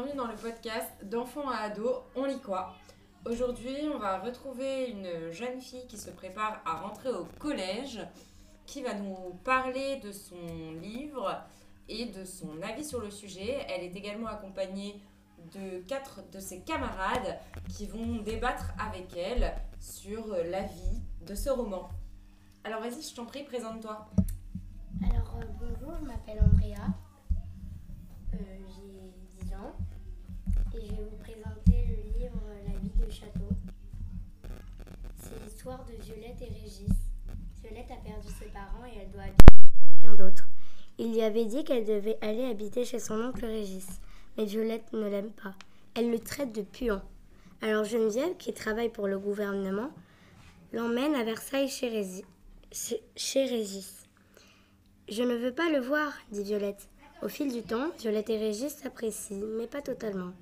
bienvenue dans le podcast d'enfants à ados, on lit quoi Aujourd'hui, on va retrouver une jeune fille qui se prépare à rentrer au collège, qui va nous parler de son livre et de son avis sur le sujet. Elle est également accompagnée de quatre de ses camarades qui vont débattre avec elle sur l'avis de ce roman. Alors vas-y, je t'en prie, présente-toi. Alors euh, bonjour, je m'appelle Andrea, de Violette et Régis. Violette a perdu ses parents et elle doit habiter quelqu'un d'autre. Il lui avait dit qu'elle devait aller habiter chez son oncle Régis, mais Violette ne l'aime pas. Elle le traite de puant. Alors Geneviève, qui travaille pour le gouvernement, l'emmène à Versailles chez. Chez- chez Régis. Je ne veux pas le voir, dit Violette. Au fil du temps, Violette et Régis s'apprécient, mais pas totalement.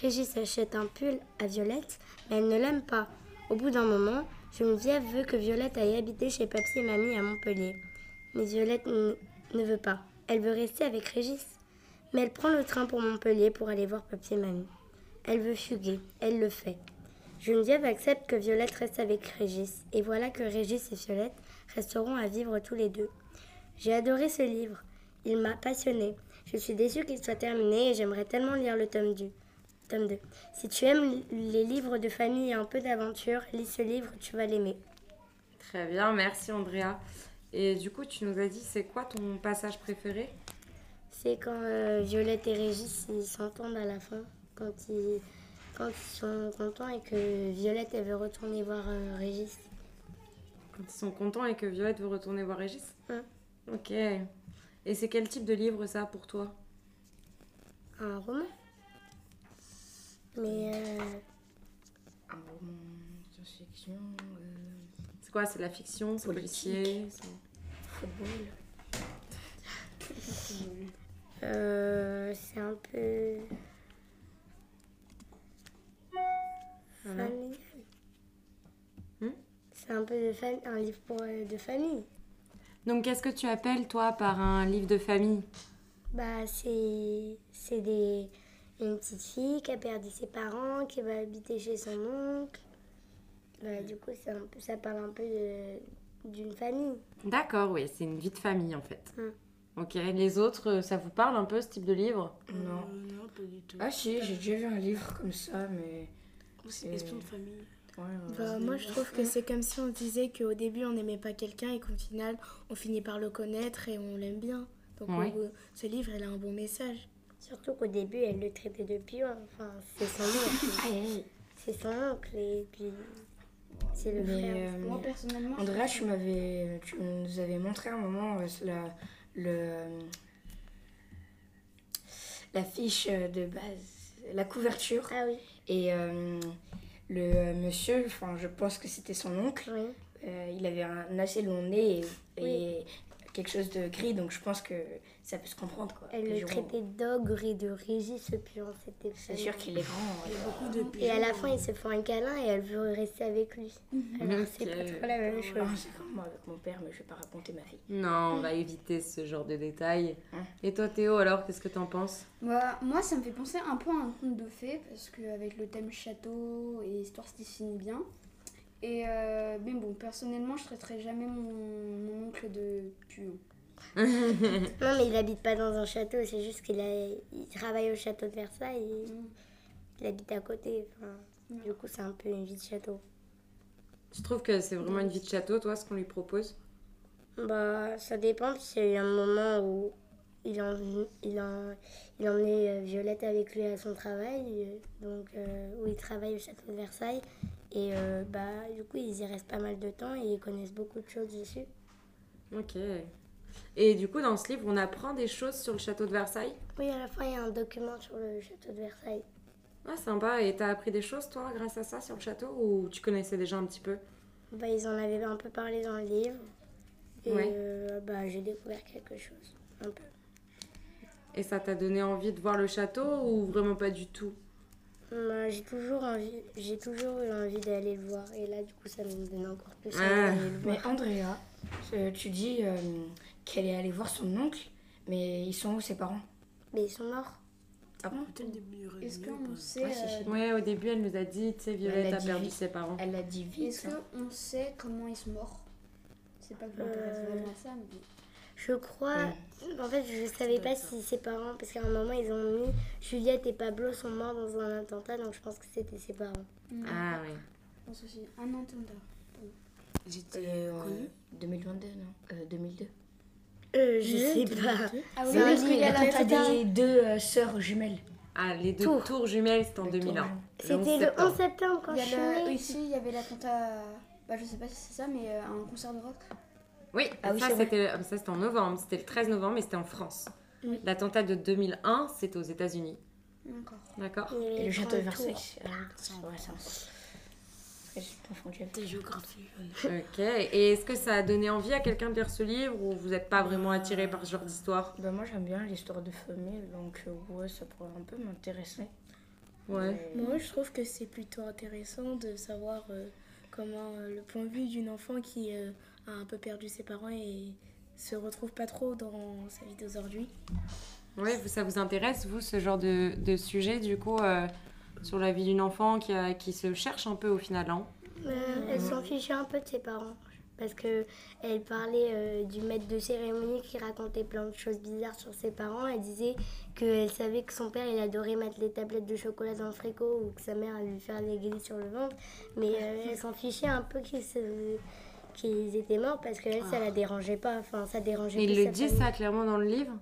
Régis achète un pull à Violette, mais elle ne l'aime pas. Au bout d'un moment, Geneviève veut que Violette aille habiter chez Papy et Mamie à Montpellier. Mais Violette ne veut pas. Elle veut rester avec Régis. Mais elle prend le train pour Montpellier pour aller voir Papy et Mamie. Elle veut fuguer. Elle le fait. Geneviève accepte que Violette reste avec Régis. Et voilà que Régis et Violette resteront à vivre tous les deux. J'ai adoré ce livre. Il m'a passionné. Je suis déçue qu'il soit terminé et j'aimerais tellement lire le tome 2. Tome 2. Si tu aimes les livres de famille et un peu d'aventure, lis ce livre, tu vas l'aimer. Très bien, merci Andrea. Et du coup, tu nous as dit, c'est quoi ton passage préféré? C'est quand euh, Violette et Régis ils s'entendent à la fin, quand ils, quand ils sont contents et que Violette elle veut retourner voir euh, Régis. Quand ils sont contents et que Violette veut retourner voir Régis? Ouais. Ok. Et c'est quel type de livre ça pour toi? Un roman? Mais euh, Un roman science-fiction, euh, C'est quoi C'est de la fiction policier football. Euh, c'est un peu Voilà. familial. Hmm? C'est un peu de fam- un livre pour, euh, de famille. Donc, qu'est-ce que tu appelles, toi, par un livre de famille? Bah, c'est c'est des une petite fille qui a perdu ses parents, qui va habiter chez son oncle. Bah, du coup, c'est un peu, ça parle un peu d'une famille. D'accord, oui, c'est une vie de famille, en fait. Mm. Ok, les autres, euh, ça vous parle un peu, ce type de livre Non. Euh, non, pas du tout. Ah si, j'ai déjà vu un livre comme ça, mais... c'est espion de famille. Ouais, ouais. Bah, moi, je trouve que c'est comme si on disait qu'au début, on n'aimait pas quelqu'un et qu'au final, on finit par le connaître et on l'aime bien. Donc, Ouais. ce livre, il a un bon message. Surtout qu'au début, elle le traitait de pion. Enfin, c'est son oncle. c'est son oncle et puis c'est le Mais, frère. euh, Moi personnellement, je Andrea, tu m'avais, tu nous avais montré un moment euh, la, le, la fiche de base, la couverture, Ah oui, et euh, le monsieur, enfin, je pense que c'était son oncle. oui. euh, il avait un assez long nez et, et quelque chose de gris, donc je pense que ça peut se comprendre quoi. Elle le traitait d'ogre et de régis, ce pion. C'était C'est sûr qu'il est grand. Il y a beaucoup de Et à la fin, ils se font un câlin et elle veut rester avec lui. Alors, c'est pas trop la même chose. euh, c'est comme moi avec mon père, mais je vais pas raconter ma vie. Non, on va éviter ce genre de détails. Hein. Et toi, Théo, alors, qu'est-ce que t'en penses? Bah, moi, ça me fait penser un peu à un conte de fées parce qu'avec le thème château et histoire se finit bien. Et euh, mais bon, personnellement, je traiterai jamais mon, mon oncle de puant. Non, mais il habite pas dans un château, c'est juste qu'il a... il travaille au château de Versailles et il habite à côté. Enfin, du coup, c'est un peu une vie de château. Tu trouves que c'est vraiment une vie de château, toi, ce qu'on lui propose? Bah, ça dépend, qu'il y a eu un moment où il, en, il, en, il emmenait euh, Violette avec lui à son travail, euh, donc euh, où il travaille au château de Versailles. Et euh, bah, du coup, ils y restent pas mal de temps et ils connaissent beaucoup de choses dessus. Ok. Et du coup, dans ce livre, on apprend des choses sur le château de Versailles? Oui, à la fin, il y a un document sur le château de Versailles. Ah, sympa. Et t'as appris des choses, toi, grâce à ça, sur le château? Ou tu connaissais déjà un petit peu? Bah, ils en avaient un peu parlé dans le livre. Et Ouais. euh, bah, j'ai découvert quelque chose. Un peu. Et ça t'a donné envie de voir le château ou vraiment pas du tout? Bah, j'ai toujours envie, j'ai toujours eu envie d'aller le voir. Et là, du coup, ça me donne encore plus envie Ah. d'aller le voir. Mais Andrea, euh, tu dis euh, qu'elle est allée voir son oncle, mais ils sont où ses parents? Mais ils sont morts. Ah bon? Est-ce qu'on sait, Ouais, euh, Ouais, au début, elle nous a dit, tu sais, Violette Elle a perdu ses parents. Elle a dit vite. est-ce qu'on sait comment ils sont morts C'est pas que je m'intéresse Euh, vraiment à ça, mais. Je crois. En fait, je savais pas si ses parents. Parce qu'à un moment, ils ont mis Juliette et Pablo sont morts dans un attentat, donc je pense que c'était ses parents. Hmm, Ah oui. Je pense aussi. Un attentat. J'étais Euh, connue. 2022, non euh, 2002. Euh, je sais pas. Ah oui, C'est parce qu'il y a l'attentat. des deux euh, sœurs jumelles. Ah, les deux Tours. tours jumelles, c'était en Les 2001. tours. C'était 11 le 11 septembre. quand je suis née. Ici, il y avait l'attentat. Bah, je sais pas si c'est ça, mais euh, un concert de rock. Oui, Ah oui, ça c'était ça, c'était en novembre, c'était le 13 novembre, mais c'était en France. Oui. L'attentat de 2001, c'est aux États-Unis. D'accord. D'accord Et le château de 30 tours. Versailles. c'est- ah, c'est vrai, ça. Parce que j'ai confondu avec- Ta géographie. ouais. Ok. Et est-ce que ça a donné envie à quelqu'un de lire ce livre ou vous n'êtes pas vraiment attiré par ce genre d'histoire? Bah, moi j'aime bien l'histoire de famille, donc euh, ouais, ça pourrait un peu m'intéresser. Ouais. Mais- Moi, je trouve que c'est plutôt intéressant de savoir euh, comment euh, le point de vue d'une enfant qui euh, a un peu perdu ses parents et se retrouve pas trop dans sa vie d'aujourd'hui. Vous- ça vous intéresse, vous, ce genre de, de sujet, du coup, euh, sur la vie d'une enfant qui, a- qui se cherche un peu au final hein? Euh, elle s'en fichait un peu de ses parents. Parce que elle parlait euh, du maître de cérémonie qui racontait plein de choses bizarres sur ses parents. Elle disait qu'elle savait que son père il adorait mettre les tablettes de chocolat dans le frigo ou que sa mère allait lui faire les glisses sur le ventre. Mais euh, elle s'en fichait un peu qu'ils se- qu'ils étaient morts parce que elle, ça la dérangeait pas. Enfin, ça dérangeait plus il le dit famille. ça clairement dans le livre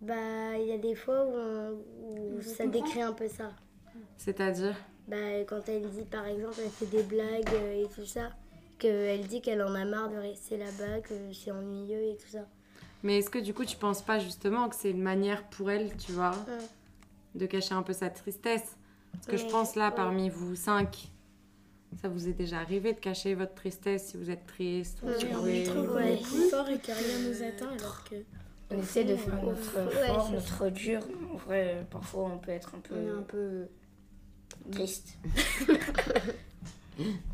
Bah, il y a des fois où, on- où Je ça décrit un peu ça. C'est-à-dire Bah, quand elle dit par exemple, elle fait des blagues euh, et tout ça, qu'elle dit qu'elle en a marre de rester là-bas, que c'est ennuyeux et tout ça. Mais est-ce que du coup, tu penses pas justement que c'est une manière pour elle, tu vois, Ouais. de cacher un peu sa tristesse? Parce que je Ouais, pense là, ouais. parmi vous cinq, ça vous est déjà arrivé de cacher votre tristesse si vous êtes triste ou Ouais, oui. Ouais. est plus fort et que rien nous atteint alors que On essaie de faire Ouais, notre c'est fort, notre dur. En vrai, parfois on peut être un peu un triste.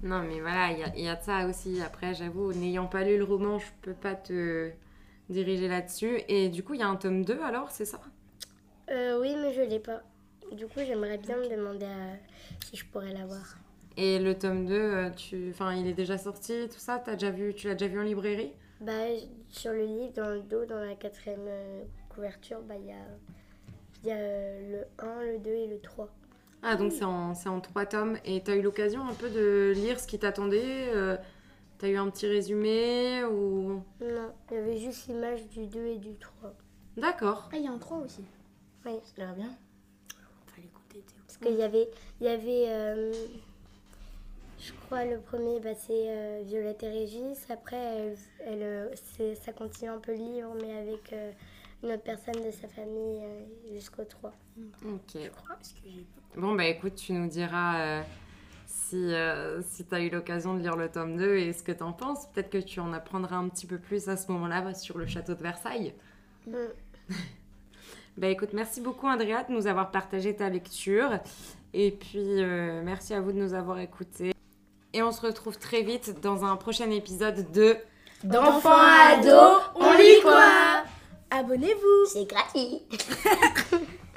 Non, mais voilà, il y a, il y a de ça aussi. Après, j'avoue, n'ayant pas lu le roman, je peux pas te diriger là-dessus. Et du coup, il y a un tome 2 alors, c'est ça? Euh, oui, mais je l'ai pas. Du coup, j'aimerais bien me demander à- si je pourrais l'avoir. Et le tome 2, euh, tu... enfin, il est déjà sorti, tout ça T'as déjà vu... Tu l'as déjà vu en librairie? Bah, sur le livre, dans le dos, dans la quatrième euh, couverture, bah, il y a, il y a euh, le 1, le 2 et le 3. Ah, donc c'est en, c'est en trois tomes. Et t'as eu l'occasion un peu de lire ce qui t'attendait euh, T'as eu un petit résumé ou... Non, il y avait juste l'image du 2 et du 3. D'accord. Ah, il y a un 3 aussi. Oui, Ça va bien on va l'écouter. Parce qu'il y avait, il y avait euh, je crois, le premier, bah, c'est euh, Violette et Régis. Après, elle, elle, euh, c'est- ça continue un peu le livre, mais avec euh, une autre personne de sa famille euh, jusqu'au 3. Ok. Parce que j'ai pas- Bon, bah écoute, tu nous diras euh, si, euh, si t'as eu l'occasion de lire le tome 2 et ce que t'en penses. Peut-être que tu en apprendras un petit peu plus à ce moment-là bah, sur le château de Versailles. Mm. Bah écoute, merci beaucoup Andrea de nous avoir partagé ta lecture. Et puis, euh, merci à vous de nous avoir écoutés. Et on se retrouve très vite dans un prochain épisode de... D'enfant à ado, on lit quoi? Abonnez-vous. C'est gratuit